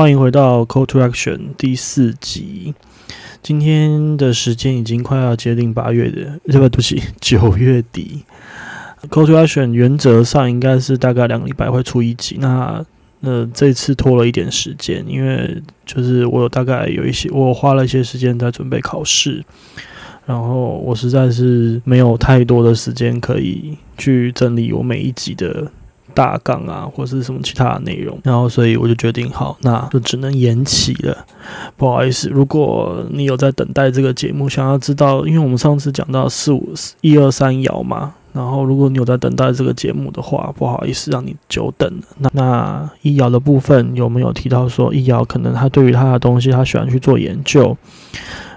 欢迎回到 Call to Action 第四集。今天的时间已经快要接近八月的，不，对不起，九月底。Call to Action 原则上应该是大概两个礼拜会出一集。那呃，这次拖了一点时间，因为就是我有大概有一些，我花了一些时间在准备考试，然后我实在是没有太多的时间可以去整理我每一集的。大纲啊，或者是什么其他的内容，然后所以我就决定，好，那就只能延期了。不好意思，如果你有在等待这个节目，想要知道，因为我们上次讲到四五一二三爻嘛，然后如果你有在等待这个节目的话，不好意思让你久等了。那那一爻的部分有没有提到说，一爻可能他对于他的东西，他喜欢去做研究？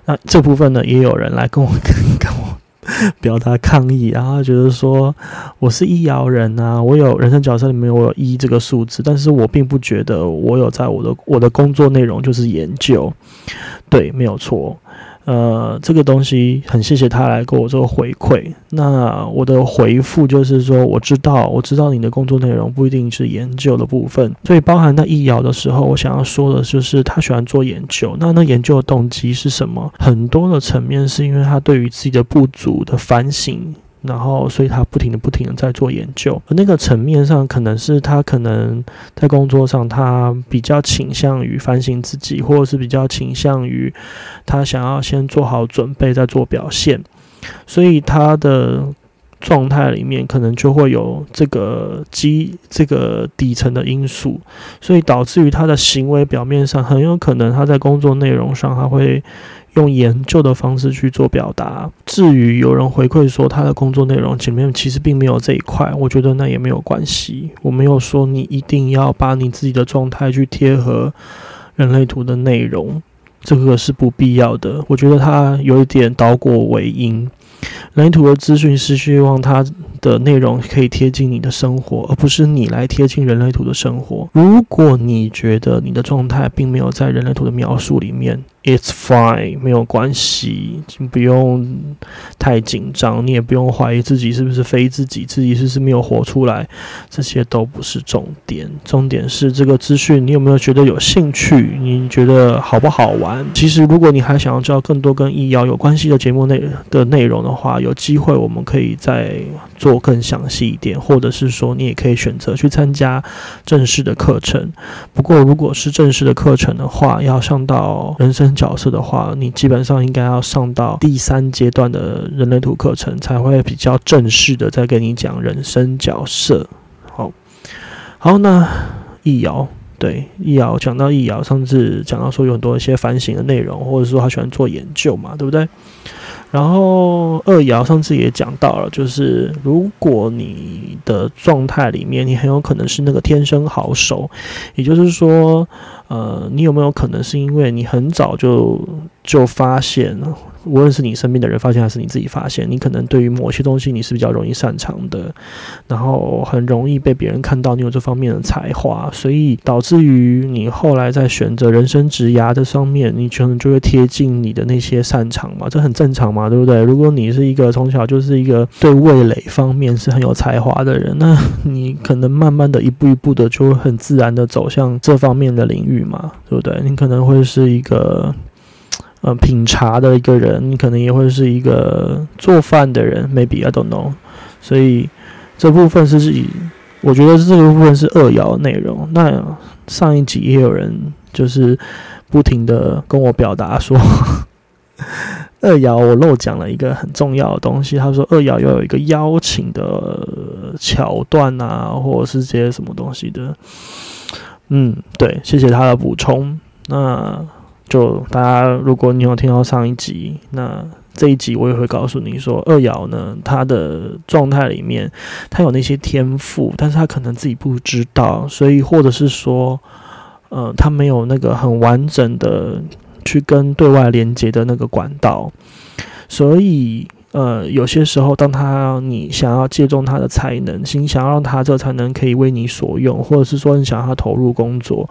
那这部分呢，也有人来跟我 跟我。表达抗议，然后觉得说我是医疗人啊，我有人生角色里面我有一这个数字，但是我并不觉得我有在我的我的工作内容就是研究，对，没有错。呃，这个东西很谢谢他来给我做回馈。那我的回复就是说，我知道，我知道你的工作内容不一定是研究的部分，所以包含在易遥的时候，我想要说的就是他喜欢做研究。那那研究的动机是什么？很多的层面是因为他对于自己的不足的反省。然后，所以他不停的、不停的在做研究。而那个层面上，可能是他可能在工作上，他比较倾向于反省自己，或者是比较倾向于他想要先做好准备再做表现。所以他的状态里面，可能就会有这个基、这个底层的因素，所以导致于他的行为表面上，很有可能他在工作内容上，他会。用研究的方式去做表达。至于有人回馈说他的工作内容前面其实并没有这一块，我觉得那也没有关系。我没有说你一定要把你自己的状态去贴合人类图的内容，这个是不必要的。我觉得他有一点倒果为因。人类图的资讯是希望他的内容可以贴近你的生活，而不是你来贴近人类图的生活。如果你觉得你的状态并没有在人类图的描述里面，It's fine，没有关系，不用太紧张，你也不用怀疑自己是不是非自己，自己是不是没有活出来，这些都不是重点。重点是这个资讯，你有没有觉得有兴趣？你觉得好不好玩？其实，如果你还想要知道更多跟医药有关系的节目内的内容的话，有机会我们可以再做更详细一点，或者是说你也可以选择去参加正式的课程。不过，如果是正式的课程的话，要上到人生角色的话，你基本上应该要上到第三阶段的人类图课程，才会比较正式的再跟你讲人生角色。好，好，那易遥对易遥讲到易遥，上次讲到说有很多一些反省的内容，或者说他喜欢做研究嘛，对不对？然后二爻上次也讲到了，就是如果你的状态里面，你很有可能是那个天生好手，也就是说，呃，你有没有可能是因为你很早就就发现？无论是你身边的人发现，还是你自己发现，你可能对于某些东西你是比较容易擅长的，然后很容易被别人看到你有这方面的才华，所以导致于你后来在选择人生职涯这上面，你可能就会贴近你的那些擅长嘛，这很正常嘛，对不对？如果你是一个从小就是一个对味蕾方面是很有才华的人，那你可能慢慢的一步一步的就会很自然的走向这方面的领域嘛，对不对？你可能会是一个。呃，品茶的一个人，可能也会是一个做饭的人，maybe I don't know。所以这部分是以，我觉得这个部分是二爻内容。那上一集也有人就是不停的跟我表达说，二爻我漏讲了一个很重要的东西。他说二爻要有一个邀请的桥段啊，或者是这些什么东西的。嗯，对，谢谢他的补充。那。就大家，如果你有听到上一集，那这一集我也会告诉你说，二爻呢，他的状态里面，他有那些天赋，但是他可能自己不知道，所以或者是说，呃，他没有那个很完整的去跟对外连接的那个管道，所以。呃，有些时候，当他你想要借重他的才能，心想要让他这才能可以为你所用，或者是说你想要他投入工作，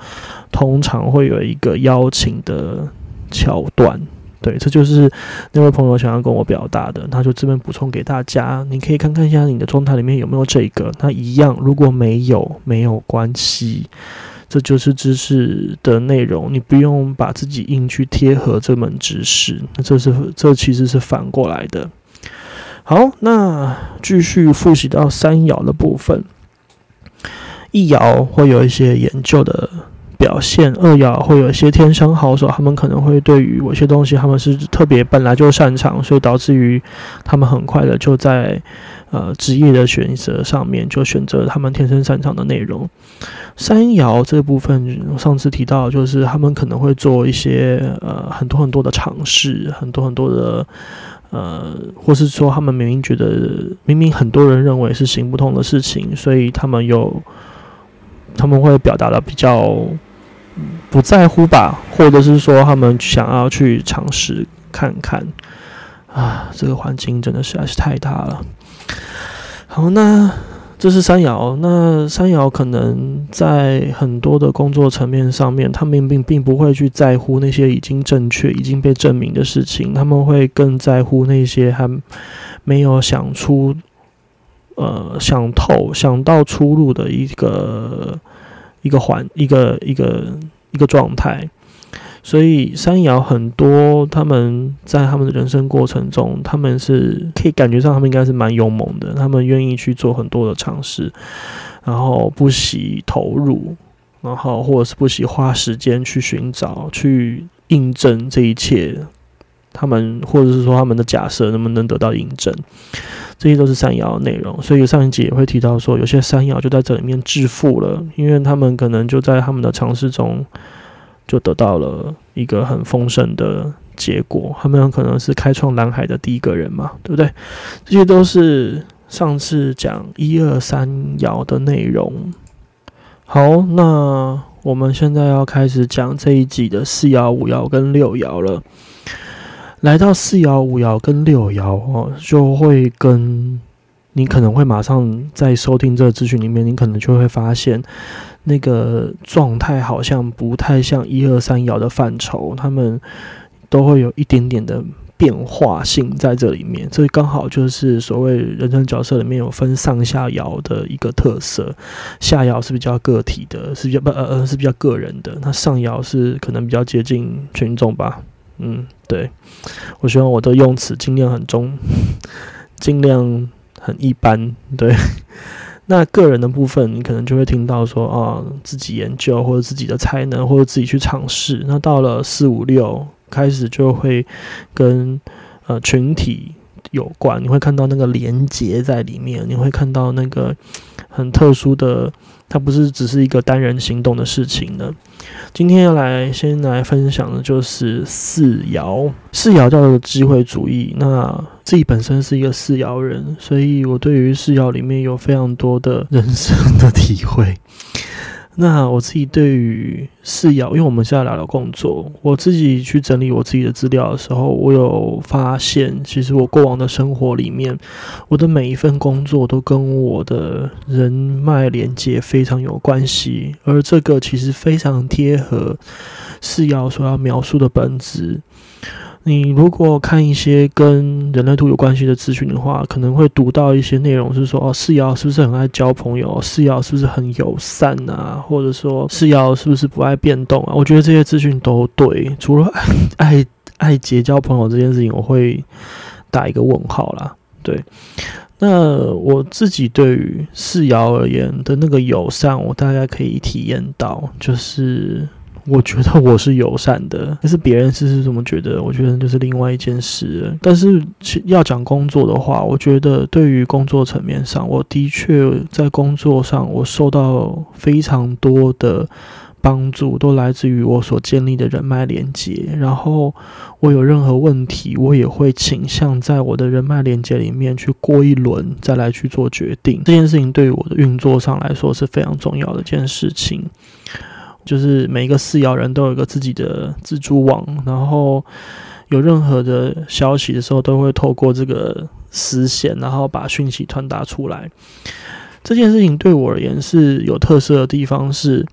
通常会有一个邀请的桥段。对，这就是那位朋友想要跟我表达的。他就这边补充给大家，你可以看看一下你的状态里面有没有这个。那一样，如果没有，没有关系。这就是知识的内容，你不用把自己硬去贴合这门知识，那这是这其实是反过来的。好，那继续复习到三爻的部分，一爻会有一些研究的。表现二爻会有一些天生好手，他们可能会对于某些东西，他们是特别本来就擅长，所以导致于他们很快的就在呃职业的选择上面就选择他们天生擅长的内容。三爻这部分，上次提到就是他们可能会做一些呃很多很多的尝试，很多很多的呃，或是说他们明明觉得明明很多人认为是行不通的事情，所以他们有他们会表达的比较。不在乎吧，或者是说他们想要去尝试看看啊，这个环境真的实在是太大了。好，那这是三爻，那三爻可能在很多的工作层面上面，他们并并不会去在乎那些已经正确、已经被证明的事情，他们会更在乎那些还没有想出、呃想透、想到出路的一个。一个环，一个一个一个状态，所以山摇很多，他们在他们的人生过程中，他们是可以感觉上，他们应该是蛮勇猛的，他们愿意去做很多的尝试，然后不惜投入，然后或者是不惜花时间去寻找、去印证这一切，他们或者是说他们的假设能不能得到印证。这些都是山爻的内容，所以上一集也会提到说，有些山爻就在这里面致富了，因为他们可能就在他们的尝试中就得到了一个很丰盛的结果。他们有可能是开创蓝海的第一个人嘛，对不对？这些都是上次讲一二三爻的内容。好，那我们现在要开始讲这一集的四爻、五爻跟六爻了。来到四爻、五爻跟六爻哦，就会跟你可能会马上在收听这个资讯里面，你可能就会发现那个状态好像不太像一二三爻的范畴，他们都会有一点点的变化性在这里面。这刚好就是所谓人生角色里面有分上下爻的一个特色，下爻是比较个体的，是比较不呃呃是比较个人的，那上爻是可能比较接近群众吧。嗯，对，我希望我的用词尽量很中，尽量很一般。对，那个人的部分，你可能就会听到说啊，自己研究或者自己的才能，或者自己去尝试。那到了四五六开始，就会跟呃群体有关，你会看到那个连结在里面，你会看到那个很特殊的。它不是只是一个单人行动的事情呢。今天要来先来分享的就是四爻，四爻叫做机会主义。那自己本身是一个四爻人，所以我对于四爻里面有非常多的人生的体会。那我自己对于四爻，因为我们现在聊聊工作，我自己去整理我自己的资料的时候，我有发现，其实我过往的生活里面，我的每一份工作都跟我的人脉连接非常有关系，而这个其实非常贴合四爻所要描述的本质。你如果看一些跟人类图有关系的资讯的话，可能会读到一些内容，是说哦，四爻是不是很爱交朋友？四爻是不是很友善啊？或者说四爻是不是不爱变动啊？我觉得这些资讯都对，除了 爱爱结交朋友这件事情，我会打一个问号啦。对，那我自己对于四爻而言的那个友善，我大概可以体验到，就是。我觉得我是友善的，但是别人是是怎么觉得？我觉得就是另外一件事。但是要讲工作的话，我觉得对于工作层面上，我的确在工作上我受到非常多的帮助，都来自于我所建立的人脉连接。然后我有任何问题，我也会倾向在我的人脉连接里面去过一轮，再来去做决定。这件事情对于我的运作上来说是非常重要的一件事情。就是每一个四爻人都有一个自己的蜘蛛网，然后有任何的消息的时候，都会透过这个丝线，然后把讯息传达出来。这件事情对我而言是有特色的地方，是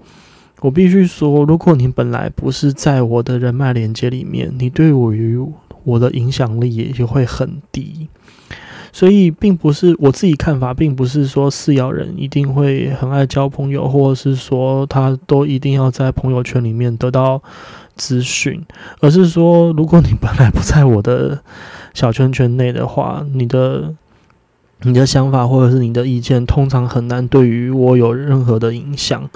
我必须说，如果你本来不是在我的人脉连接里面，你对我于我的影响力也就会很低。所以并不是我自己看法，并不是说四爻人一定会很爱交朋友，或者是说他都一定要在朋友圈里面得到资讯，而是说，如果你本来不在我的小圈圈内的话，你的。你的想法或者是你的意见，通常很难对于我有任何的影响。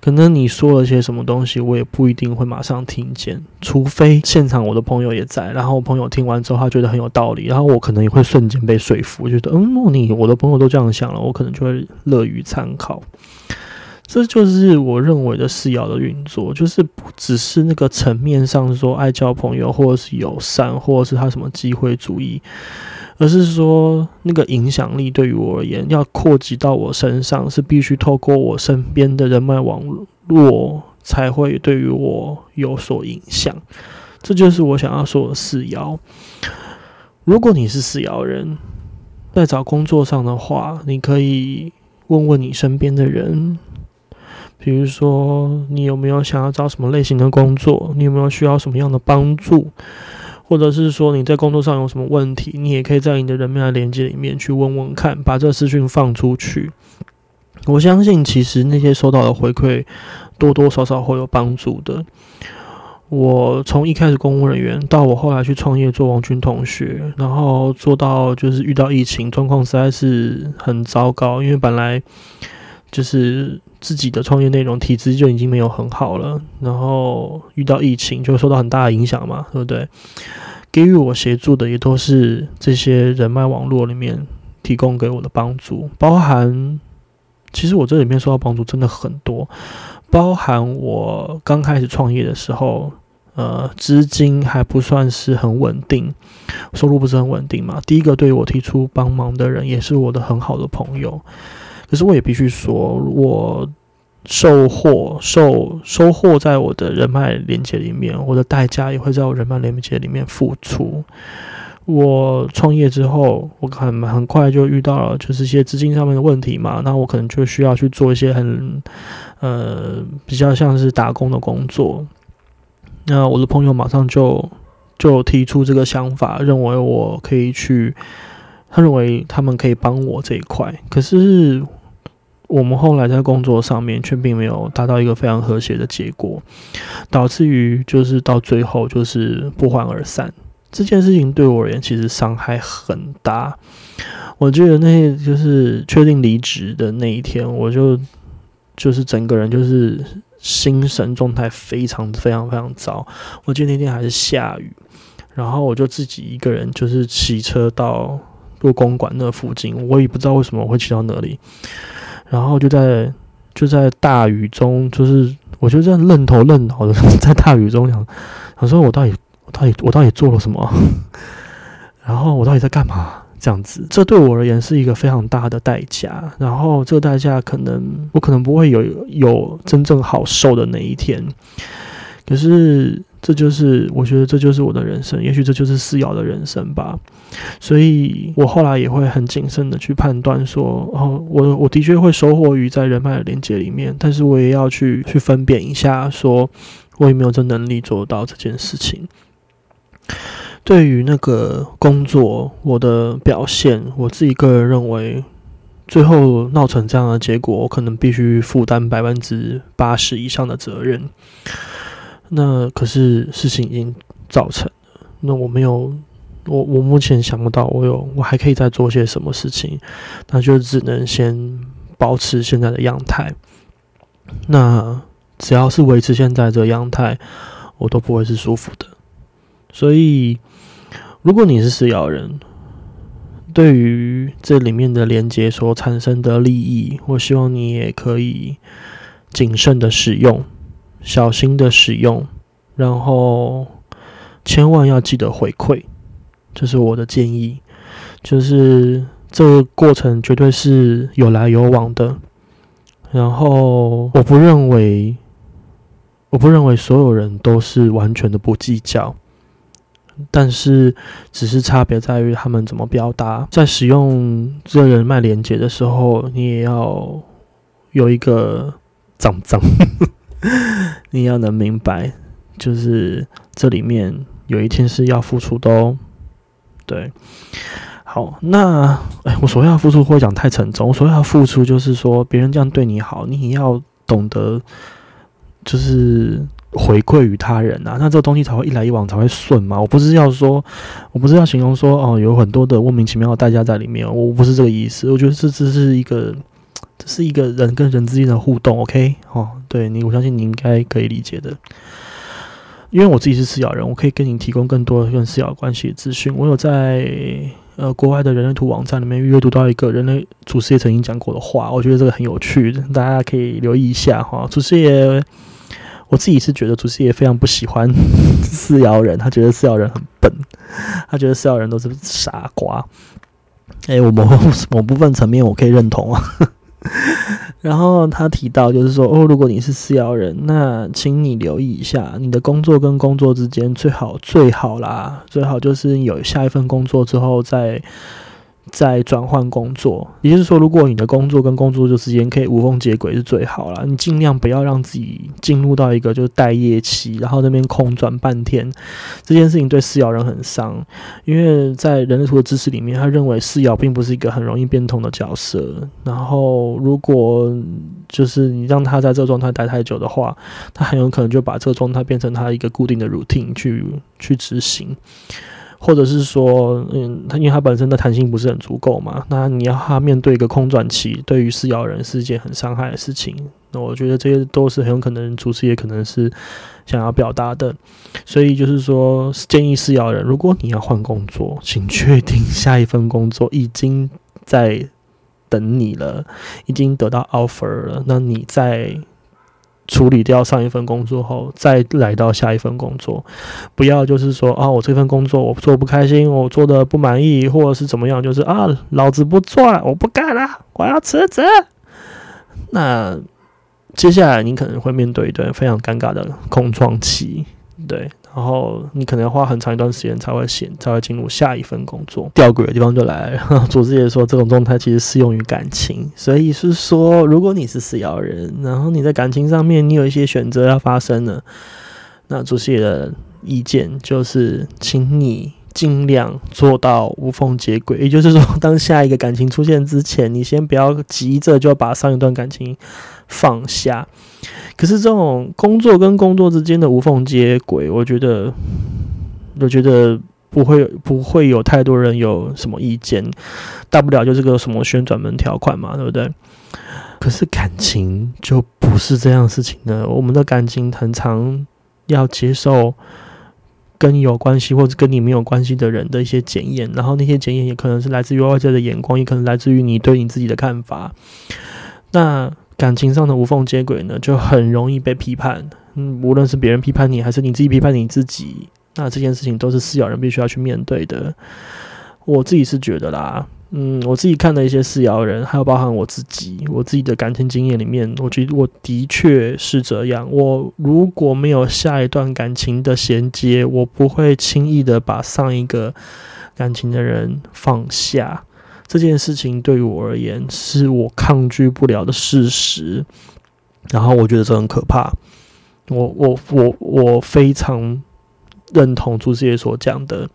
可能你说了些什么东西，我也不一定会马上听见，除非现场我的朋友也在，然后我朋友听完之后，他觉得很有道理，然后我可能也会瞬间被说服，觉得嗯，你我的朋友都这样想了，我可能就会乐于参考。这就是我认为的四爻的运作，就是不只是那个层面上说爱交朋友，或者是友善，或者是他什么机会主义。而是说，那个影响力对于我而言，要扩及到我身上，是必须透过我身边的人脉网络，才会对于我有所影响。这就是我想要说的四爻。如果你是四爻人，在找工作上的话，你可以问问你身边的人，比如说你有没有想要找什么类型的工作，你有没有需要什么样的帮助。或者是说你在工作上有什么问题，你也可以在你的人脉连接里面去问问看，把这个资讯放出去。我相信其实那些收到的回馈多多少少会有帮助的。我从一开始公务人员到我后来去创业做王军同学，然后做到就是遇到疫情状况实在是很糟糕，因为本来就是。自己的创业内容体质就已经没有很好了，然后遇到疫情就受到很大的影响嘛，对不对？给予我协助的也都是这些人脉网络里面提供给我的帮助，包含其实我这里面受到帮助真的很多，包含我刚开始创业的时候，呃，资金还不算是很稳定，收入不是很稳定嘛。第一个对我提出帮忙的人也是我的很好的朋友。可是我也必须说，我收获、收收获在我的人脉连接里面，我的代价也会在我人脉连接里面付出。我创业之后，我很很快就遇到了就是一些资金上面的问题嘛，那我可能就需要去做一些很呃比较像是打工的工作。那我的朋友马上就就提出这个想法，认为我可以去，他认为他们可以帮我这一块，可是。我们后来在工作上面却并没有达到一个非常和谐的结果，导致于就是到最后就是不欢而散。这件事情对我而言其实伤害很大。我记得那就是确定离职的那一天，我就就是整个人就是心神状态非常非常非常糟。我记得那天还是下雨，然后我就自己一个人就是骑车到入公馆那附近，我也不知道为什么我会骑到那里。然后就在就在大雨中，就是我就这样愣头愣脑的在大雨中想，想说我到底我到底我到底做了什么？然后我到底在干嘛？这样子，这对我而言是一个非常大的代价。然后这个代价可能我可能不会有有真正好受的那一天。可是。这就是我觉得这就是我的人生，也许这就是四爻的人生吧。所以我后来也会很谨慎的去判断说，哦，我我的确会收获于在人脉的连接里面，但是我也要去去分辨一下，说我有没有这能力做到这件事情。对于那个工作，我的表现，我自己个人认为，最后闹成这样的结果，我可能必须负担百分之八十以上的责任。那可是事情已经造成了，那我没有，我我目前想不到我有我还可以再做些什么事情，那就只能先保持现在的样态。那只要是维持现在这个样态，我都不会是舒服的。所以，如果你是食咬人，对于这里面的连接所产生的利益，我希望你也可以谨慎的使用。小心的使用，然后千万要记得回馈，这是我的建议。就是这个过程绝对是有来有往的。然后我不认为，我不认为所有人都是完全的不计较，但是只是差别在于他们怎么表达。在使用这人脉连接的时候，你也要有一个脏脏。你要能明白，就是这里面有一天是要付出的哦。对，好。那哎，我所谓要付出会讲太沉重。我所谓要付出就是说，别人这样对你好，你也要懂得，就是回馈于他人啊。那这个东西才会一来一往才会顺嘛。我不是要说，我不是要形容说哦，有很多的莫名其妙的代价在里面。我不是这个意思。我觉得这只是一个，这是一个人跟人之间的互动。OK，哦，对你，我相信你应该可以理解的。因为我自己是饲养人，我可以跟你提供更多跟饲养关系的资讯。我有在呃国外的人类图网站里面阅读到一个人类祖师爷曾经讲过的话，我觉得这个很有趣，大家可以留意一下哈。祖师爷，我自己是觉得祖师爷非常不喜欢饲养人，他觉得饲养人很笨，他觉得饲养人都是傻瓜。哎，我某某部分层面我可以认同啊。然后他提到，就是说，哦，如果你是四幺人，那请你留意一下，你的工作跟工作之间最好最好啦，最好就是有下一份工作之后再。在转换工作，也就是说，如果你的工作跟工作之间可以无缝接轨，是最好了。你尽量不要让自己进入到一个就是待业期，然后那边空转半天。这件事情对饲养人很伤，因为在人类图的知识里面，他认为饲养并不是一个很容易变通的角色。然后，如果就是你让他在这个状态待太久的话，他很有可能就把这个状态变成他一个固定的 routine 去去执行。或者是说，嗯，他因为他本身的弹性不是很足够嘛，那你要他面对一个空转期，对于饲养人是一件很伤害的事情。那我觉得这些都是很有可能，主持也可能是想要表达的。所以就是说，建议饲养人，如果你要换工作，请确定下一份工作已经在等你了，已经得到 offer 了，那你在。处理掉上一份工作后，再来到下一份工作，不要就是说啊，我这份工作我做不开心，我做的不满意，或者是怎么样，就是啊，老子不做了，我不干了，我要辞职。那接下来你可能会面对一段非常尴尬的空窗期，对。然后你可能要花很长一段时间才会显，才会进入下一份工作。吊诡的地方就来了，组织也说这种状态其实适用于感情，所以是说，如果你是死咬人，然后你在感情上面你有一些选择要发生了，那主席的意见就是，请你尽量做到无缝接轨，也就是说，当下一个感情出现之前，你先不要急着就把上一段感情放下。可是这种工作跟工作之间的无缝接轨，我觉得，我觉得不会不会有太多人有什么意见，大不了就是个什么旋转门条款嘛，对不对？可是感情就不是这样事情的，我们的感情很常要接受跟你有关系或者跟你没有关系的人的一些检验，然后那些检验也可能是来自于外界的眼光，也可能来自于你对你自己的看法。那感情上的无缝接轨呢，就很容易被批判。嗯，无论是别人批判你，还是你自己批判你自己，那这件事情都是饲养人必须要去面对的。我自己是觉得啦，嗯，我自己看的一些饲养人，还有包含我自己，我自己的感情经验里面，我觉得我的确是这样。我如果没有下一段感情的衔接，我不会轻易的把上一个感情的人放下。这件事情对于我而言是我抗拒不了的事实，然后我觉得这很可怕。我我我我非常认同朱师爷所讲的，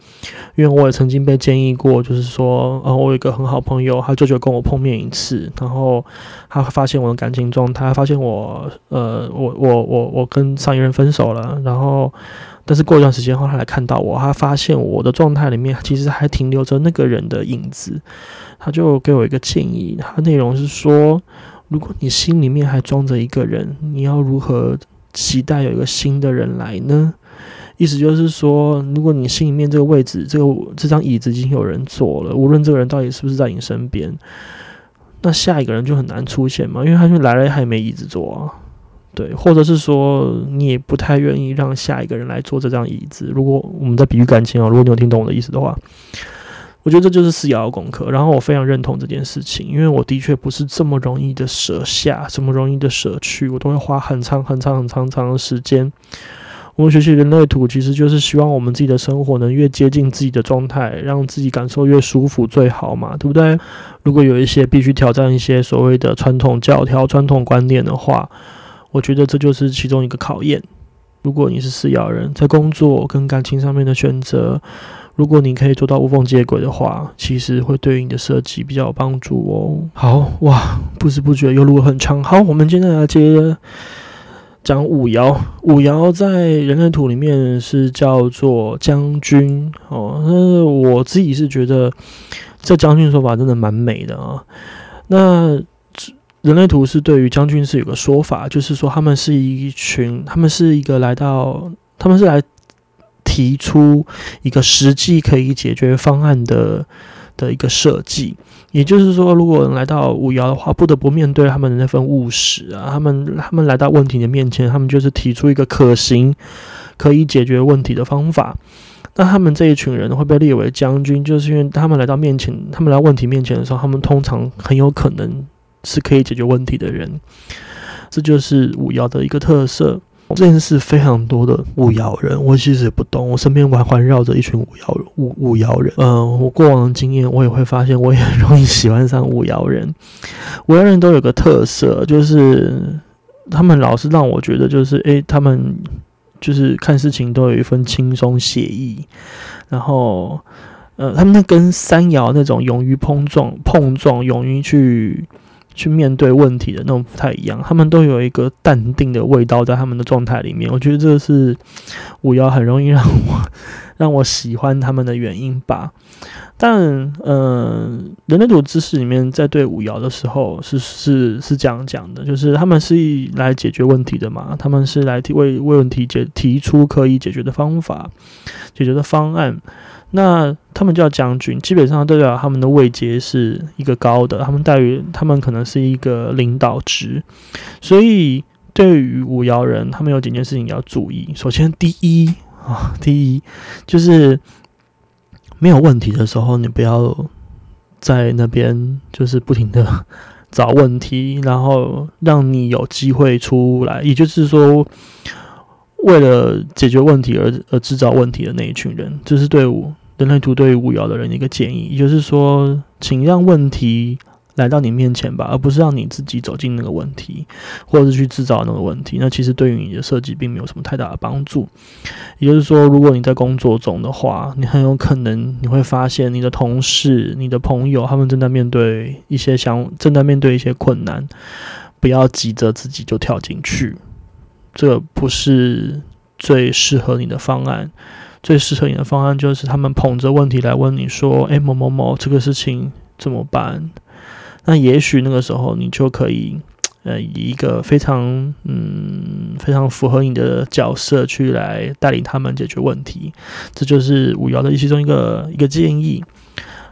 因为我也曾经被建议过，就是说，呃，我有一个很好朋友，他舅舅跟我碰面一次，然后他发现我的感情状态，发现我，呃，我我我我跟上一任分手了，然后。但是过一段时间后，他来看到我，他发现我的状态里面其实还停留着那个人的影子，他就给我一个建议，他内容是说，如果你心里面还装着一个人，你要如何期待有一个新的人来呢？意思就是说，如果你心里面这个位置，这个这张椅子已经有人坐了，无论这个人到底是不是在你身边，那下一个人就很难出现嘛，因为他就来了还没椅子坐啊。对，或者是说你也不太愿意让下一个人来坐这张椅子。如果我们在比喻感情啊，如果你有听懂我的意思的话，我觉得这就是四爻的功课。然后我非常认同这件事情，因为我的确不是这么容易的舍下，这么容易的舍去，我都会花很长很长很长长的时间。我们学习人类图，其实就是希望我们自己的生活能越接近自己的状态，让自己感受越舒服最好嘛，对不对？如果有一些必须挑战一些所谓的传统教条、传统观念的话，我觉得这就是其中一个考验。如果你是四爻人，在工作跟感情上面的选择，如果你可以做到无缝接轨的话，其实会对你的设计比较有帮助哦。好哇，不知不觉又录了很长。好，我们今天来接讲五爻。五爻在人类图里面是叫做将军哦。那我自己是觉得这将军说法真的蛮美的啊。那人类图是对于将军是有个说法，就是说他们是一群，他们是一个来到，他们是来。提出一个实际可以解决方案的的一个设计，也就是说，如果来到五爻的话，不得不面对他们的那份务实啊，他们他们来到问题的面前，他们就是提出一个可行、可以解决问题的方法。那他们这一群人会被列为将军，就是因为他们来到面前，他们来问题面前的时候，他们通常很有可能是可以解决问题的人，这就是五爻的一个特色。认识非常多的五爻人，我其实也不懂。我身边环环绕着一群五爻五五爻人。嗯，我过往的经验，我也会发现，我也很容易喜欢上五爻人。五爻人都有个特色，就是他们老是让我觉得，就是诶，他们就是看事情都有一份轻松写意。然后，呃，他们那跟三爻那种勇于碰撞、碰撞，勇于去。去面对问题的那种不太一样，他们都有一个淡定的味道在他们的状态里面。我觉得这是五爻很容易让我 让我喜欢他们的原因吧。但嗯，人类组知识里面在对五爻的时候是是是这样讲的，就是他们是来解决问题的嘛，他们是来提为为问题解提出可以解决的方法、解决的方案。那他们叫将军，基本上代表他们的位阶是一个高的，他们待遇他们可能是一个领导职，所以对于五爻人，他们有几件事情要注意。首先，第一啊，第一就是没有问题的时候，你不要在那边就是不停的找问题，然后让你有机会出来，也就是说，为了解决问题而而制造问题的那一群人，就是队伍。人类图对于五爻的人一个建议，也就是说，请让问题来到你面前吧，而不是让你自己走进那个问题，或者是去制造那个问题。那其实对于你的设计并没有什么太大的帮助。也就是说，如果你在工作中的话，你很有可能你会发现你的同事、你的朋友，他们正在面对一些想正在面对一些困难，不要急着自己就跳进去，这不是最适合你的方案。最适合你的方案就是他们捧着问题来问你说：“诶，某某某，这个事情怎么办？”那也许那个时候你就可以，呃，以一个非常嗯非常符合你的角色去来带领他们解决问题。这就是五爻的其中一个一个建议。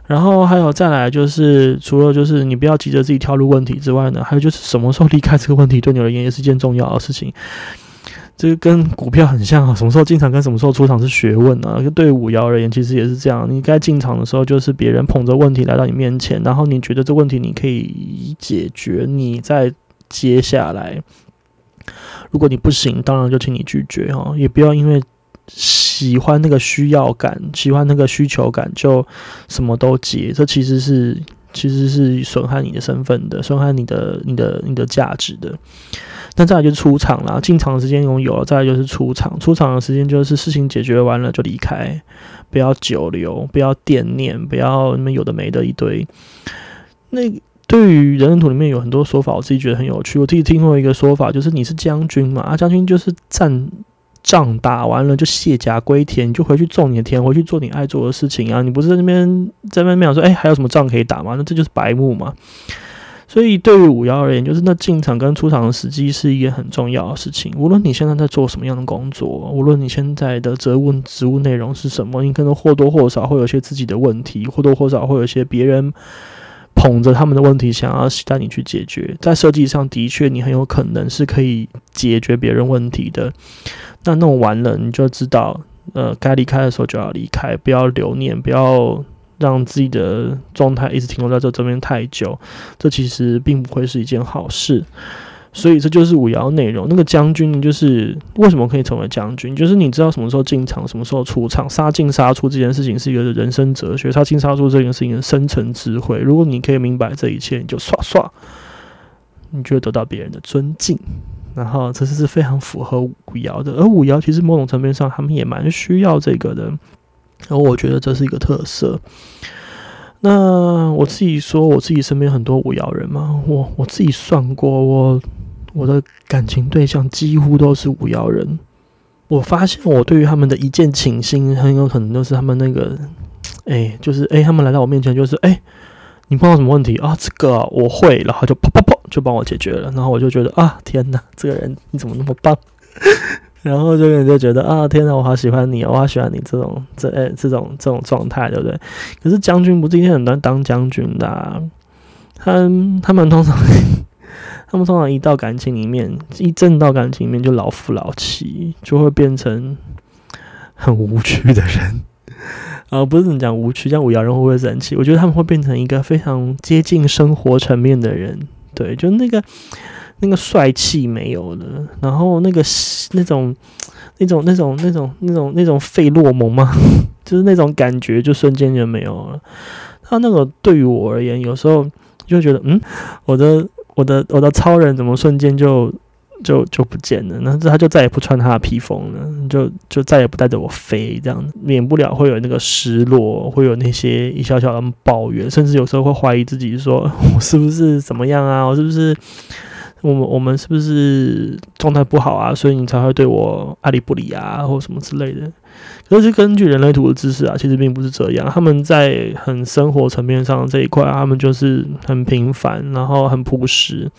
然后还有再来就是，除了就是你不要急着自己跳入问题之外呢，还有就是什么时候离开这个问题对你而言也是件重要的事情。这个跟股票很像啊，什么时候进场跟什么时候出场是学问啊。对五爻而言，其实也是这样。你该进场的时候，就是别人捧着问题来到你面前，然后你觉得这问题你可以解决，你再接下来。如果你不行，当然就请你拒绝哈，也不要因为喜欢那个需要感、喜欢那个需求感就什么都接。这其实是其实是损害你的身份的，损害你的、你的、你的价值的。那再来就是出场了，进场的时间拥有了，再来就是出场。出场的时间就是事情解决完了就离开，不要久留，不要惦念，不要你们有的没的一堆。那对于人人图里面有很多说法，我自己觉得很有趣。我自己听过一个说法，就是你是将军嘛，啊，将军就是战仗打完了就卸甲归田，你就回去种你的田，回去做你爱做的事情啊。你不是在那边在那边讲说，哎，还有什么仗可以打吗？那这就是白目嘛。所以，对于五幺而言，就是那进场跟出场的时机是一件很重要的事情。无论你现在在做什么样的工作，无论你现在的责务职务内容是什么，你可能或多或少会有些自己的问题，或多或少会有些别人捧着他们的问题想要带你去解决。在设计上的确，你很有可能是可以解决别人问题的。那弄完了，你就知道，呃，该离开的时候就要离开，不要留念，不要。让自己的状态一直停留在这这边太久，这其实并不会是一件好事。所以这就是五爻内容。那个将军就是为什么可以成为将军，就是你知道什么时候进场，什么时候出场，杀进杀出这件事情是一个人生哲学。杀进杀出这件事情的深层智慧，如果你可以明白这一切，你就刷刷，你就得到别人的尊敬。然后这是非常符合五爻的。而五爻其实某种层面上，他们也蛮需要这个的。然后我觉得这是一个特色。那我自己说，我自己身边很多五爻人嘛，我我自己算过，我我的感情对象几乎都是五幺人。我发现我对于他们的一见倾心，很有可能都是他们那个，哎，就是哎，他们来到我面前，就是哎，你碰到什么问题啊？这个我会，然后就啪啪啪就帮我解决了，然后我就觉得啊，天哪，这个人你怎么那么棒？然后这个人就觉得啊，天哪，我好喜欢你，我好喜欢你这种这哎这种这种状态，对不对？可是将军不是一天很难当将军的，他他们通常他们通常一到感情里面，一正到感情里面就老夫老妻，就会变成很无趣的人啊，不是怎么讲无趣，这样五爻人会不会生气？我觉得他们会变成一个非常接近生活层面的人，对，就那个。那个帅气没有了，然后那个 那种、那种、那种、那种、那种、那种费洛蒙吗？就是那种感觉，就瞬间就没有了。他那个对于我而言，有时候就觉得，嗯，我的、我的、我的超人怎么瞬间就就就不见了？那他就再也不穿他的披风了，就就再也不带着我飞，这样免不了会有那个失落，会有那些一小小的抱怨，甚至有时候会怀疑自己，说 我是不是怎么样啊？我是不是？我们我们是不是状态不好啊？所以你才会对我爱理不理啊，或什么之类的。可是根据人类图的知识啊，其实并不是这样。他们在很生活层面上这一块，他们就是很平凡，然后很朴实。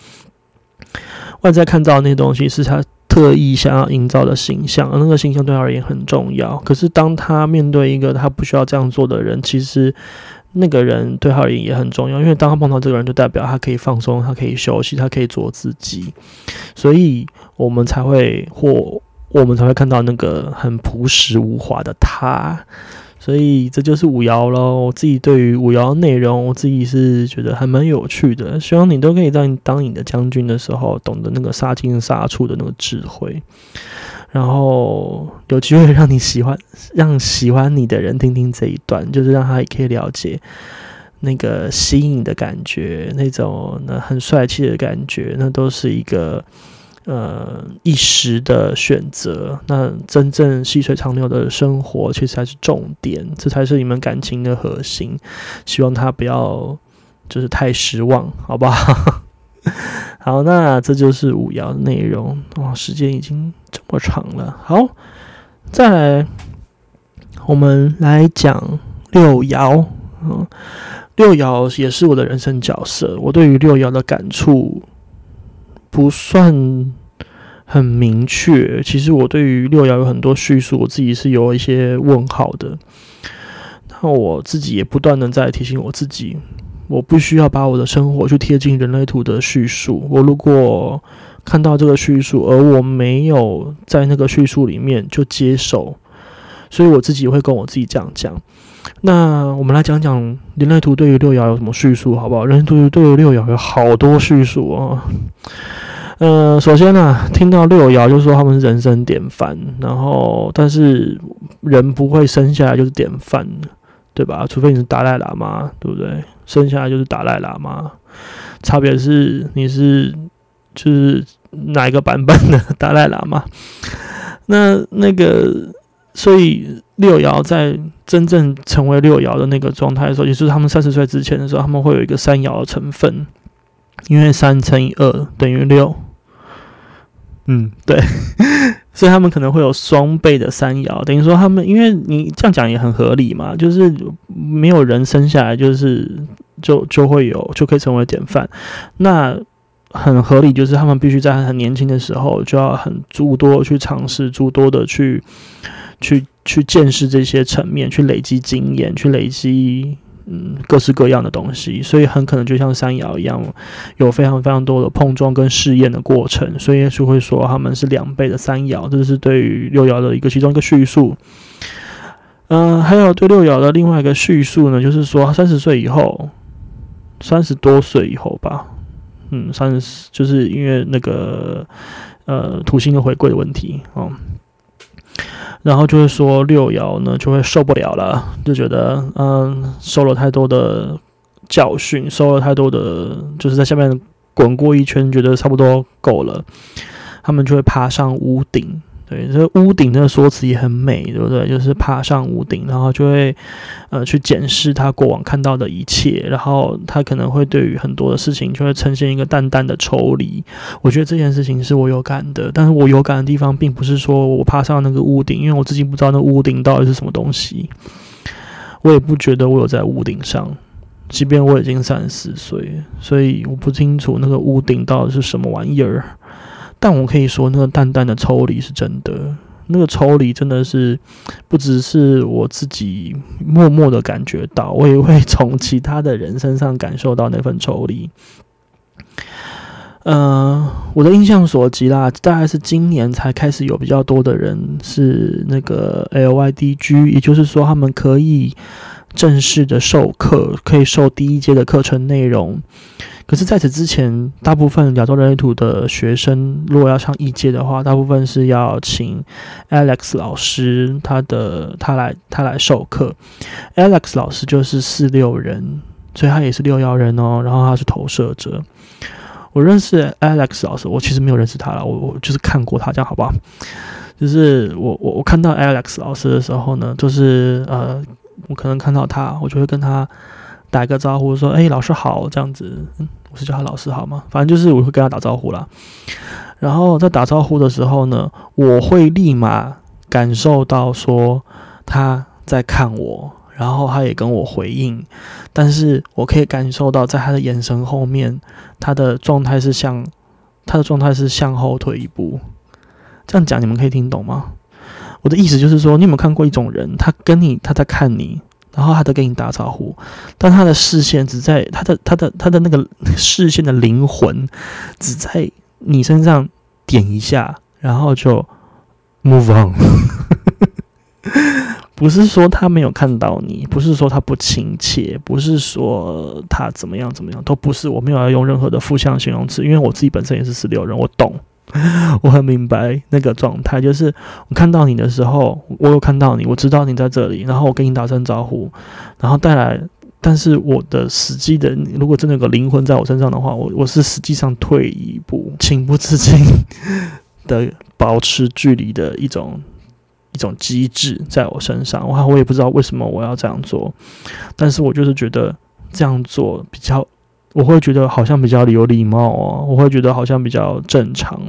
外在看到那些东西是他特意想要营造的形象，而那个形象对他而言很重要。可是当他面对一个他不需要这样做的人，其实。那个人对他而言也很重要，因为当他碰到这个人，就代表他可以放松，他可以休息，他可以做自己，所以我们才会或我们才会看到那个很朴实无华的他。所以这就是五爻喽。我自己对于五爻内容，我自己是觉得还蛮有趣的。希望你都可以在当你的将军的时候，懂得那个杀进杀出的那个智慧。然后有机会让你喜欢，让喜欢你的人听听这一段，就是让他也可以了解那个吸引的感觉，那种那很帅气的感觉，那都是一个呃一时的选择。那真正细水长流的生活，其实才是重点，这才是你们感情的核心。希望他不要就是太失望，好不好？好，那这就是五爻的内容。哇，时间已经这么长了。好，再来，我们来讲六爻。嗯，六爻也是我的人生角色。我对于六爻的感触不算很明确。其实我对于六爻有很多叙述，我自己是有一些问号的。那我自己也不断的在提醒我自己。我不需要把我的生活去贴近人类图的叙述。我如果看到这个叙述，而我没有在那个叙述里面就接受，所以我自己会跟我自己这样讲。那我们来讲讲人类图对于六爻有什么叙述，好不好？人类图对于六爻有好多叙述啊。呃，首先呢，听到六爻就说他们是人生典范，然后但是人不会生下来就是典范，对吧？除非你是达赖喇嘛，对不对？生下来就是达赖喇嘛，差别是你是就是哪一个版本的达赖喇嘛？那那个，所以六爻在真正成为六爻的那个状态的时候，也就是他们三十岁之前的时候，他们会有一个三爻的成分，因为三乘以二等于六。嗯，对。所以他们可能会有双倍的三爻，等于说他们，因为你这样讲也很合理嘛，就是没有人生下来就是就就会有就可以成为典范，那很合理，就是他们必须在很年轻的时候就要很诸多去尝试，诸多的去去去见识这些层面，去累积经验，去累积。嗯，各式各样的东西，所以很可能就像山摇一样，有非常非常多的碰撞跟试验的过程，所以耶稣会说他们是两倍的三爻，这是对于六爻的一个其中一个叙述。嗯，还有对六爻的另外一个叙述呢，就是说三十岁以后，三十多岁以后吧，嗯，三十就是因为那个呃土星的回归的问题哦。然后就会说六爻呢就会受不了了，就觉得嗯受了太多的教训，受了太多的就是在下面滚过一圈，觉得差不多够了，他们就会爬上屋顶，对，这屋顶那个说辞也很美，对不对？就是爬上屋顶，然后就会呃去检视他过往看到的一切，然后他可能会对于很多的事情就会呈现一个淡淡的抽离。我觉得这件事情是我有感的，但是我有感的地方并不是说我爬上那个屋顶，因为我自己不知道那屋顶到底是什么东西，我也不觉得我有在屋顶上，即便我已经三十四岁，所以我不清楚那个屋顶到底是什么玩意儿。但我可以说，那个淡淡的抽离是真的，那个抽离真的是不只是我自己默默的感觉到，我也会从其他的人身上感受到那份抽离。呃，我的印象所及啦，大概是今年才开始有比较多的人是那个 LYDG，也就是说，他们可以正式的授课，可以授第一阶的课程内容。可是，在此之前，大部分亚洲人类图的学生，如果要上一阶的话，大部分是要请 Alex 老师，他的他来他来授课。Alex 老师就是四六人，所以他也是六幺人哦。然后他是投射者。我认识 Alex 老师，我其实没有认识他了，我我就是看过他，这样好不好？就是我我我看到 Alex 老师的时候呢，就是呃，我可能看到他，我就会跟他。打个招呼说：“哎，老师好。”这样子，嗯，我是叫他老师好吗？反正就是我会跟他打招呼啦。然后在打招呼的时候呢，我会立马感受到说他在看我，然后他也跟我回应。但是我可以感受到，在他的眼神后面，他的状态是向他的状态是向后退一步。这样讲你们可以听懂吗？我的意思就是说，你有没有看过一种人，他跟你他在看你？然后他都跟你打招呼，但他的视线只在他的他的他的那个视线的灵魂只在你身上点一下，然后就 move on。不是说他没有看到你，不是说他不亲切，不是说他怎么样怎么样，都不是。我没有要用任何的负向形容词，因为我自己本身也是十六人，我懂。我很明白那个状态，就是我看到你的时候，我有看到你，我知道你在这里，然后我跟你打声招呼，然后带来。但是我的实际的，如果真的有个灵魂在我身上的话，我我是实际上退一步，情不自禁 的保持距离的一种一种机制在我身上。我我也不知道为什么我要这样做，但是我就是觉得这样做比较。我会觉得好像比较有礼貌哦，我会觉得好像比较正常，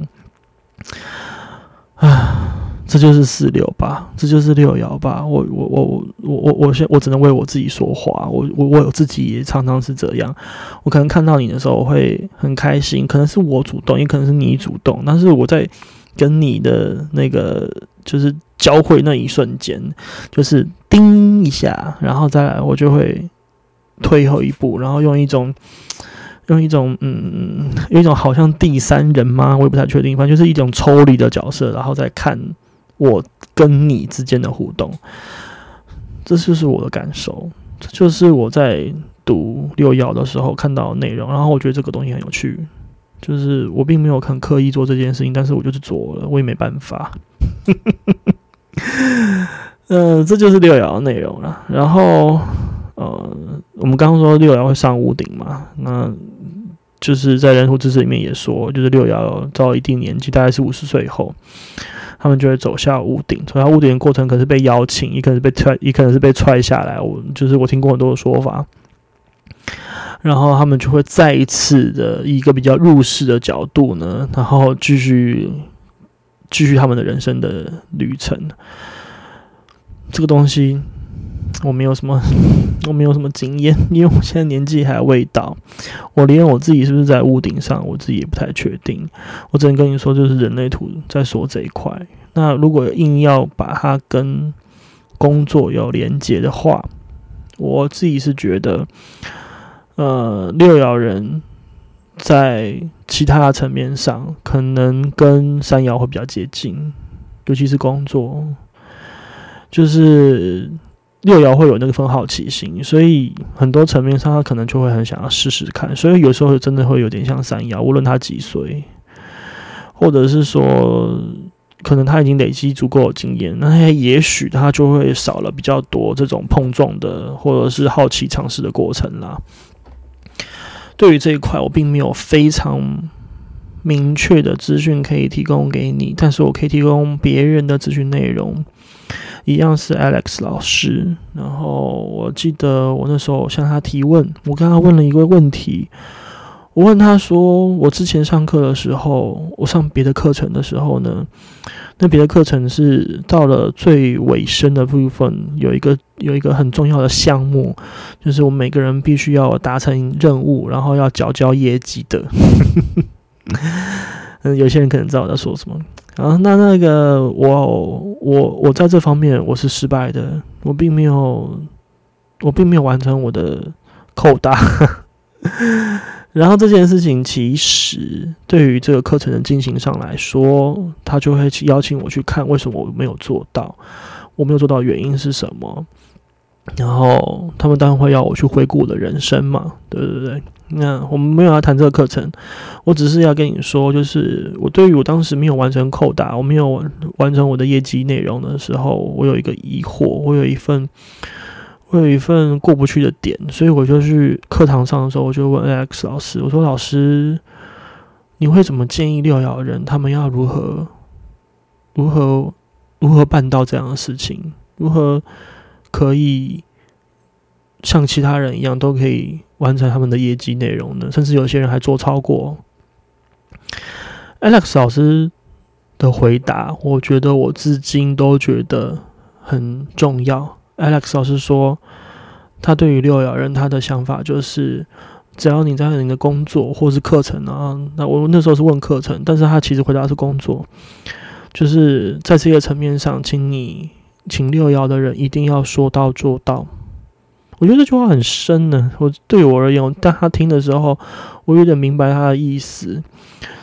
啊，这就是四六吧，这就是六爻吧。我我我我我我我现我只能为我自己说话，我我我自己也常常是这样。我可能看到你的时候我会很开心，可能是我主动，也可能是你主动，但是我在跟你的那个就是交汇那一瞬间，就是叮一下，然后再来我就会。退后一步，然后用一种用一种嗯，有一种好像第三人吗？我也不太确定，反正就是一种抽离的角色，然后再看我跟你之间的互动。这就是我的感受，这就是我在读六爻的时候看到内容，然后我觉得这个东西很有趣。就是我并没有很刻意做这件事情，但是我就是做了，我也没办法。嗯，这就是六爻的内容了。然后。呃，我们刚刚说六爻会上屋顶嘛？那就是在人图知识里面也说，就是六爻到一定年纪，大概是五十岁以后，他们就会走下屋顶。走下屋顶的过程，可能是被邀请，也可能是被踹，也可能是被踹下来。我就是我听过很多的说法。然后他们就会再一次的一个比较入世的角度呢，然后继续继续他们的人生的旅程。这个东西。我没有什么，我没有什么经验，因为我现在年纪还未到，我连我自己是不是在屋顶上，我自己也不太确定。我只能跟你说，就是人类图在说这一块。那如果硬要把它跟工作有连接的话，我自己是觉得，呃，六爻人在其他层面上可能跟三爻会比较接近，尤其是工作，就是。六爻会有那个份好奇心，所以很多层面上他可能就会很想要试试看，所以有时候真的会有点像三爻，无论他几岁，或者是说可能他已经累积足够的经验，那也许他就会少了比较多这种碰撞的或者是好奇尝试的过程啦。对于这一块，我并没有非常明确的资讯可以提供给你，但是我可以提供别人的资讯内容，一样是 Alex 老师。然后我记得我那时候向他提问，我跟他问了一个问题。我问他说：“我之前上课的时候，我上别的课程的时候呢，那别的课程是到了最尾声的部分，有一个有一个很重要的项目，就是我们每个人必须要达成任务，然后要缴交业绩的。嗯，有些人可能知道我在说什么。啊，那那个我我我在这方面我是失败的，我并没有我并没有完成我的扣大。”然后这件事情其实对于这个课程的进行上来说，他就会邀请我去看为什么我没有做到，我没有做到原因是什么。然后他们当然会要我去回顾我的人生嘛，对对对。那我们没有要谈这个课程，我只是要跟你说，就是我对于我当时没有完成扣打，我没有完成我的业绩内容的时候，我有一个疑惑，我有一份。我有一份过不去的点，所以我就去课堂上的时候，我就问 A X 老师：“我说老师，你会怎么建议六爻人他们要如何、如何、如何办到这样的事情？如何可以像其他人一样，都可以完成他们的业绩内容呢？甚至有些人还做超过。”Alex 老师的回答，我觉得我至今都觉得很重要。Alex 老师说，他对于六爻人他的想法就是，只要你在你的工作或是课程啊，那我那时候是问课程，但是他其实回答是工作，就是在这个层面上，请你请六爻的人一定要说到做到。我觉得这句话很深呢，我对我而言，当他听的时候，我有点明白他的意思，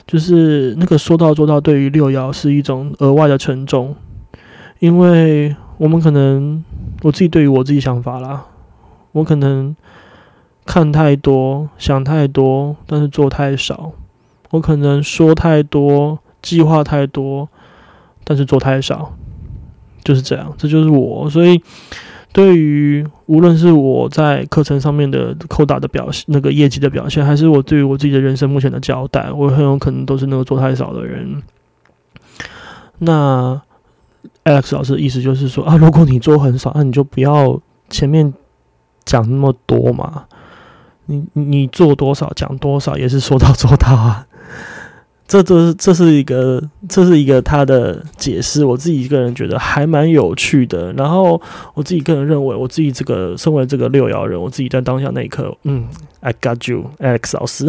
就是那个说到做到，对于六爻是一种额外的沉重，因为我们可能。我自己对于我自己想法啦，我可能看太多、想太多，但是做太少；我可能说太多、计划太多，但是做太少，就是这样。这就是我。所以，对于无论是我在课程上面的扣打的表现、那个业绩的表现，还是我对于我自己的人生目前的交代，我很有可能都是那个做太少的人。那。Alex 老师的意思就是说啊，如果你做很少，那你就不要前面讲那么多嘛。你你做多少讲多少，也是说到做到啊。这这是这是一个这是一个他的解释，我自己一个人觉得还蛮有趣的。然后我自己个人认为，我自己这个身为这个六爻人，我自己在当下那一刻，嗯，I got you，Alex 老师，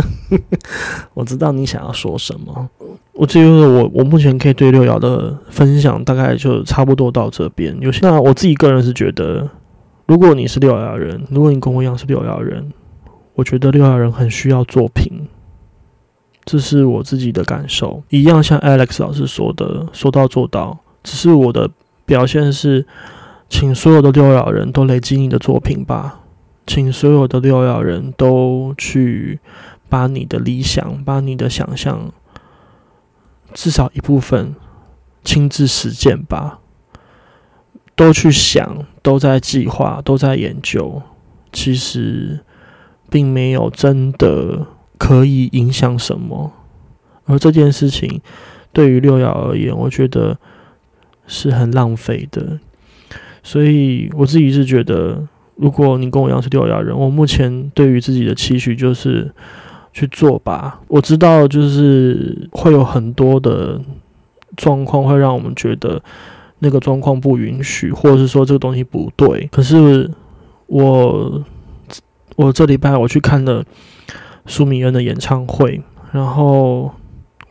我知道你想要说什么。我这就是我我目前可以对六爻的分享大概就差不多到这边。有些那我自己个人是觉得，如果你是六爻人，如果你跟我一样是六爻人，我觉得六爻人很需要作品。这是我自己的感受，一样像 Alex 老师说的，说到做到。只是我的表现是，请所有的六爻人都累积你的作品吧，请所有的六爻人都去把你的理想、把你的想象，至少一部分亲自实践吧，都去想，都在计划，都在研究，其实并没有真的。可以影响什么？而这件事情对于六爻而言，我觉得是很浪费的。所以我自己是觉得，如果你跟我一样是六爻人，我目前对于自己的期许就是去做吧。我知道，就是会有很多的状况会让我们觉得那个状况不允许，或者是说这个东西不对。可是我我这礼拜我去看了。苏米恩的演唱会，然后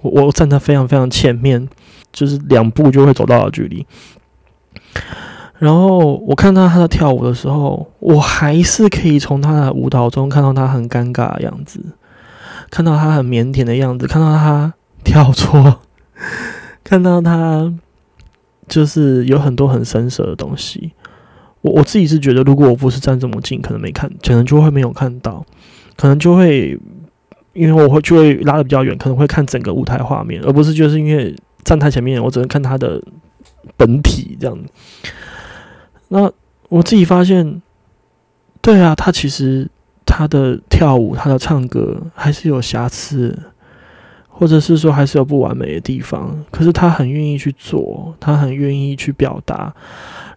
我我站在非常非常前面，就是两步就会走到的距离。然后我看到他在跳舞的时候，我还是可以从他的舞蹈中看到他很尴尬的样子，看到他很腼腆的样子，看到他跳错，看到他就是有很多很生涩的东西。我我自己是觉得，如果我不是站这么近，可能没看，可能就会没有看到。可能就会，因为我会就会拉的比较远，可能会看整个舞台画面，而不是就是因为站台前面，我只能看他的本体这样。那我自己发现，对啊，他其实他的跳舞、他的唱歌还是有瑕疵，或者是说还是有不完美的地方，可是他很愿意去做，他很愿意去表达。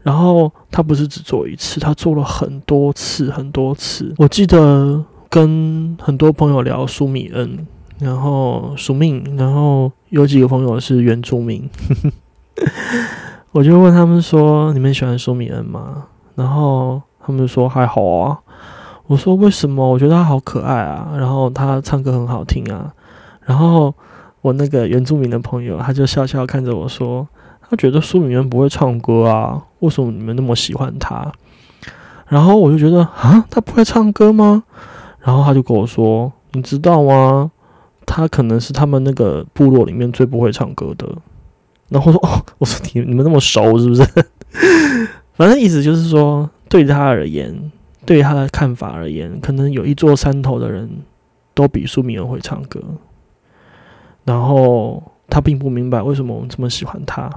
然后他不是只做一次，他做了很多次，很多次。我记得跟很多朋友聊苏米恩，然后署命，然后有几个朋友是原住民，我就问他们说：“你们喜欢苏米恩吗？”然后他们说：“还好啊。”我说：“为什么？我觉得他好可爱啊，然后他唱歌很好听啊。”然后我那个原住民的朋友他就笑笑看着我说。他觉得苏米恩不会唱歌啊，为什么你们那么喜欢他？然后我就觉得啊，他不会唱歌吗？然后他就跟我说：“你知道吗？他可能是他们那个部落里面最不会唱歌的。”然后说：“哦，我说你你们那么熟是不是？” 反正意思就是说，对他而言，对他的看法而言，可能有一座山头的人都比苏敏恩会唱歌。然后他并不明白为什么我们这么喜欢他。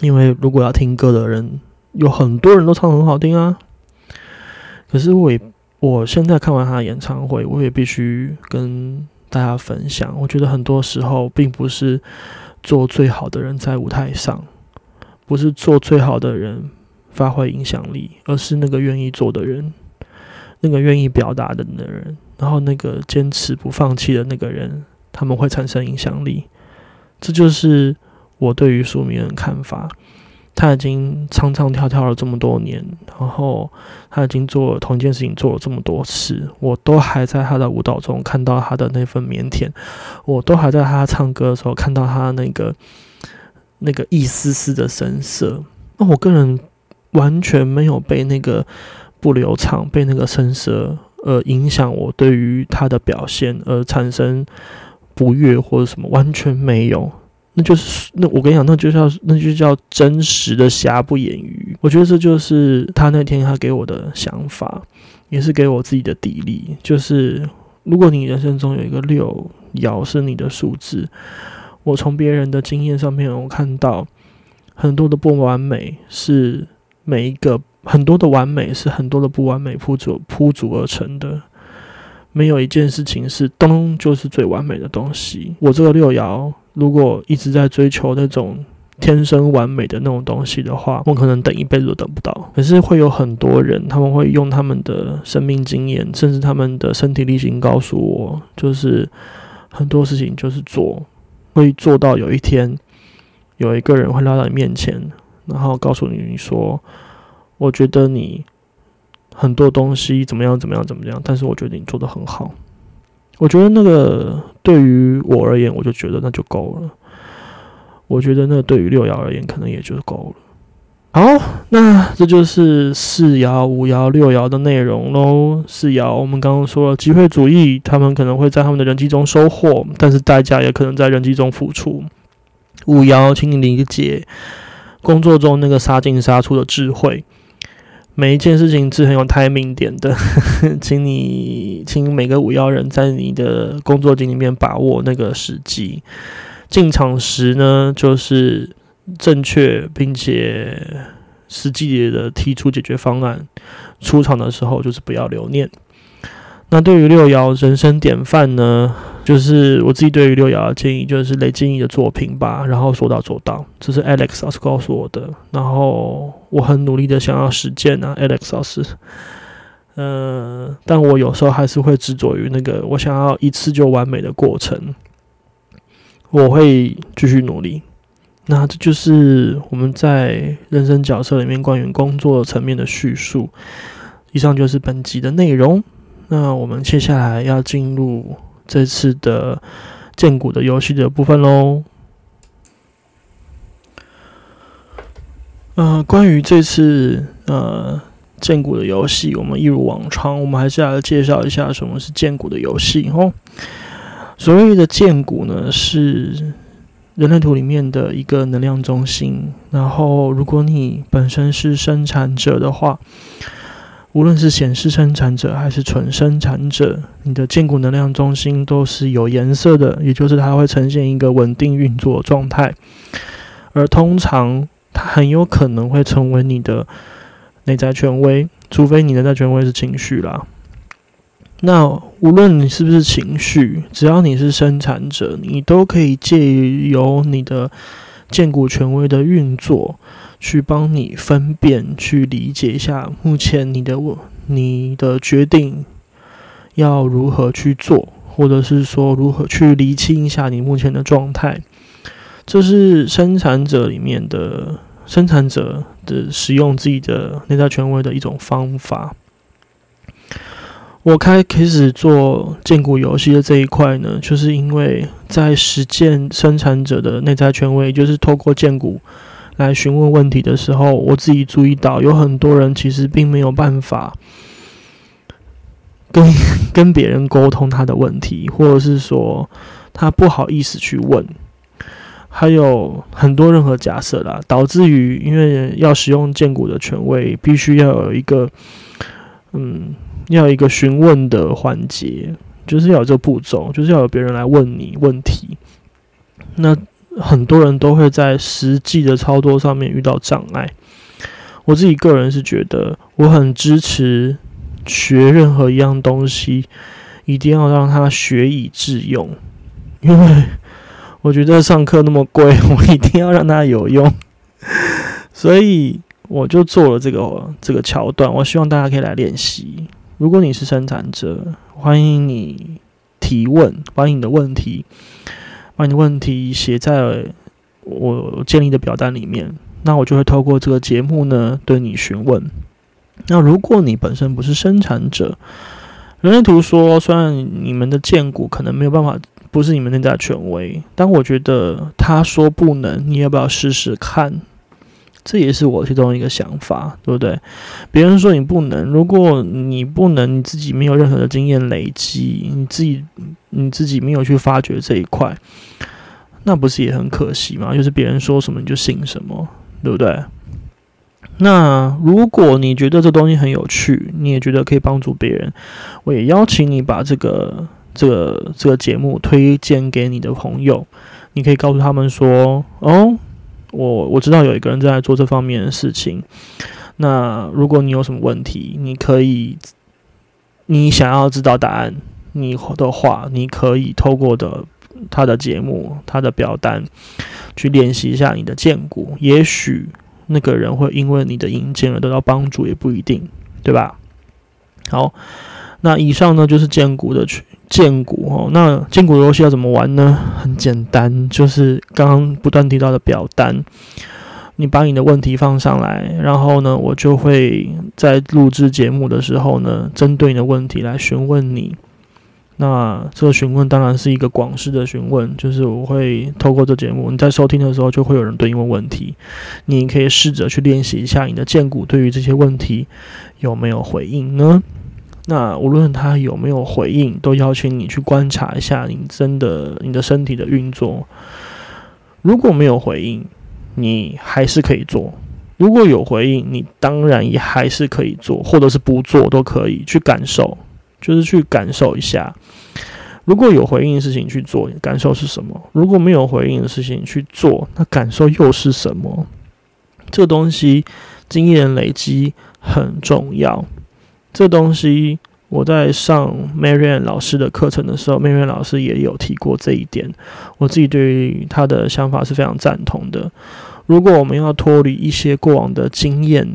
因为如果要听歌的人，有很多人都唱很好听啊。可是我也，我现在看完他的演唱会，我也必须跟大家分享。我觉得很多时候，并不是做最好的人在舞台上，不是做最好的人发挥影响力，而是那个愿意做的人，那个愿意表达的的人，然后那个坚持不放弃的那个人，他们会产生影响力。这就是。我对于苏明的看法，他已经唱唱跳跳了这么多年，然后他已经做了同一件事情做了这么多次，我都还在他的舞蹈中看到他的那份腼腆，我都还在他唱歌的时候看到他那个那个一丝丝的神色。那我个人完全没有被那个不流畅、被那个声色呃影响，我对于他的表现而产生不悦或者什么，完全没有。那就是那我跟你讲，那就叫那就叫真实的瑕不掩瑜。我觉得这就是他那天他给我的想法，也是给我自己的砥砺。就是如果你人生中有一个六爻是你的数字，我从别人的经验上面，我看到很多的不完美是每一个很多的完美是很多的不完美铺组铺组而成的。没有一件事情是咚就是最完美的东西。我这个六爻。如果一直在追求那种天生完美的那种东西的话，我可能等一辈子都等不到。可是会有很多人，他们会用他们的生命经验，甚至他们的身体力行告诉我，就是很多事情就是做，会做到有一天有一个人会来到你面前，然后告诉你说：“我觉得你很多东西怎么样怎么样怎么样，但是我觉得你做的很好。”我觉得那个对于我而言，我就觉得那就够了。我觉得那对于六爻而言，可能也就够了。好，那这就是四爻、五爻、六爻的内容喽。四爻，我们刚刚说了机会主义，他们可能会在他们的人际中收获，但是代价也可能在人际中付出。五爻，请你理解工作中那个杀进杀出的智慧。每一件事情是很有 timing 点的，请你，请每个五幺人在你的工作经里面把握那个时机。进场时呢，就是正确并且实际的提出解决方案；出场的时候，就是不要留念。那对于六爻人生典范呢，就是我自己对于六爻的建议，就是累积你的作品吧，然后说到做到。这是 Alex 老师告诉我的，然后我很努力的想要实践啊，Alex 老师。呃，但我有时候还是会执着于那个我想要一次就完美的过程。我会继续努力。那这就是我们在人生角色里面关于工作层面的叙述。以上就是本集的内容。那我们接下来要进入这次的建股的游戏的部分喽。呃，关于这次呃建股的游戏，我们一如往常，我们还是来介绍一下什么是建股的游戏哦。所谓的建股呢，是人类图里面的一个能量中心。然后，如果你本身是生产者的话，无论是显示生产者还是纯生产者，你的建股能量中心都是有颜色的，也就是它会呈现一个稳定运作状态。而通常，它很有可能会成为你的内在权威，除非你的内在权威是情绪啦。那无论你是不是情绪，只要你是生产者，你都可以借由你的建股权威的运作，去帮你分辨、去理解一下目前你的你的决定要如何去做，或者是说如何去厘清一下你目前的状态。这是生产者里面的生产者的使用自己的内在权威的一种方法。我开开始做建股游戏的这一块呢，就是因为在实践生产者的内在权威，就是透过建股来询问问题的时候，我自己注意到有很多人其实并没有办法跟跟别人沟通他的问题，或者是说他不好意思去问。还有很多任何假设啦，导致于因为要使用建股的权威，必须要有一个，嗯，要有一个询问的环节，就是要有这个步骤，就是要有别人来问你问题。那很多人都会在实际的操作上面遇到障碍。我自己个人是觉得，我很支持学任何一样东西，一定要让他学以致用，因为。我觉得上课那么贵，我一定要让它有用，所以我就做了这个这个桥段。我希望大家可以来练习。如果你是生产者，欢迎你提问，把你的问题，把你的问题写在我建立的表单里面。那我就会透过这个节目呢，对你询问。那如果你本身不是生产者，人类图说，虽然你们的荐股可能没有办法。不是你们内在权威，但我觉得他说不能，你要不要试试看？这也是我其中一个想法，对不对？别人说你不能，如果你不能，你自己没有任何的经验累积，你自己你自己没有去发掘这一块，那不是也很可惜吗？就是别人说什么你就信什么，对不对？那如果你觉得这东西很有趣，你也觉得可以帮助别人，我也邀请你把这个。这个这个节目推荐给你的朋友，你可以告诉他们说：“哦，我我知道有一个人在做这方面的事情。那如果你有什么问题，你可以，你想要知道答案，你的话，你可以透过的他的节目、他的表单去练习一下你的荐股。也许那个人会因为你的引荐而得到帮助，也不一定，对吧？好，那以上呢就是荐股的去。建股哦，那荐股游戏要怎么玩呢？很简单，就是刚刚不断提到的表单，你把你的问题放上来，然后呢，我就会在录制节目的时候呢，针对你的问题来询问你。那这个询问当然是一个广式的询问，就是我会透过这节目，你在收听的时候就会有人对你问问题，你可以试着去练习一下你的建股对于这些问题有没有回应呢？那无论他有没有回应，都邀请你去观察一下你真的你的身体的运作。如果没有回应，你还是可以做；如果有回应，你当然也还是可以做，或者是不做都可以去感受，就是去感受一下。如果有回应的事情去做，感受是什么？如果没有回应的事情去做，那感受又是什么？这东西经验累积很重要。这东西我在上 Marian 老师的课程的时候，Marian 老师也有提过这一点。我自己对于他的想法是非常赞同的。如果我们要脱离一些过往的经验、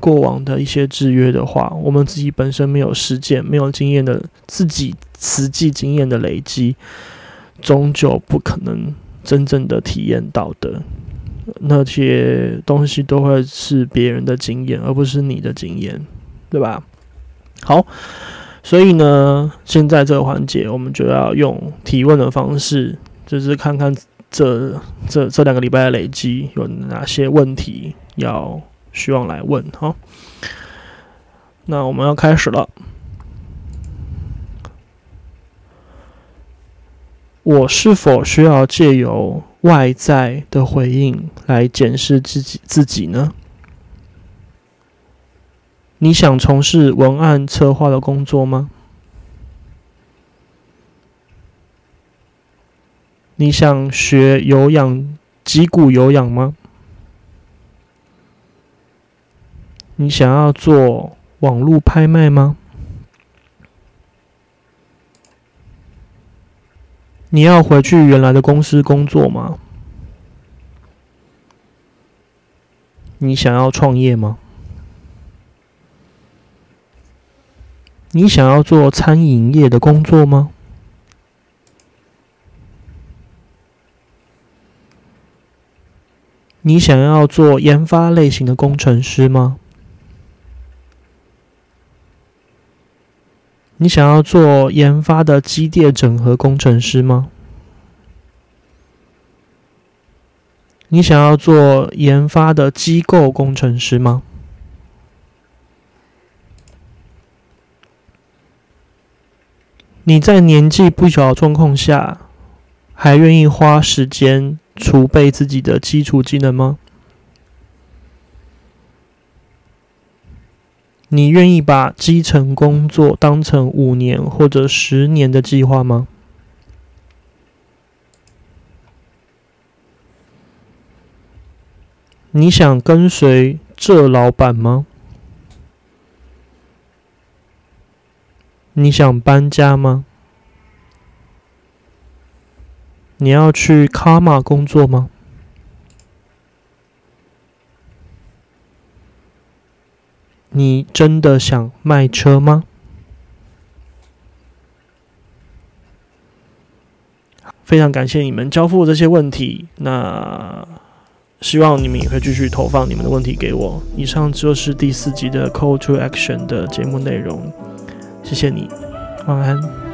过往的一些制约的话，我们自己本身没有实践、没有经验的自己实际经验的累积，终究不可能真正的体验到的。那些东西都会是别人的经验，而不是你的经验，对吧？好，所以呢，现在这个环节我们就要用提问的方式，就是看看这这这两个礼拜的累积有哪些问题要希望来问哈。那我们要开始了。我是否需要借由外在的回应来检视自己自己呢？你想从事文案策划的工作吗？你想学有氧脊骨有氧吗？你想要做网络拍卖吗？你要回去原来的公司工作吗？你想要创业吗？你想要做餐饮业的工作吗？你想要做研发类型的工程师吗？你想要做研发的机电整合工程师吗？你想要做研发的机构工程师吗？你在年纪不小的状况下，还愿意花时间储备自己的基础技能吗？你愿意把基层工作当成五年或者十年的计划吗？你想跟随这老板吗？你想搬家吗？你要去卡玛工作吗？你真的想卖车吗？非常感谢你们交付这些问题，那希望你们也会继续投放你们的问题给我。以上就是第四集的 Call to Action 的节目内容，谢谢你，晚安。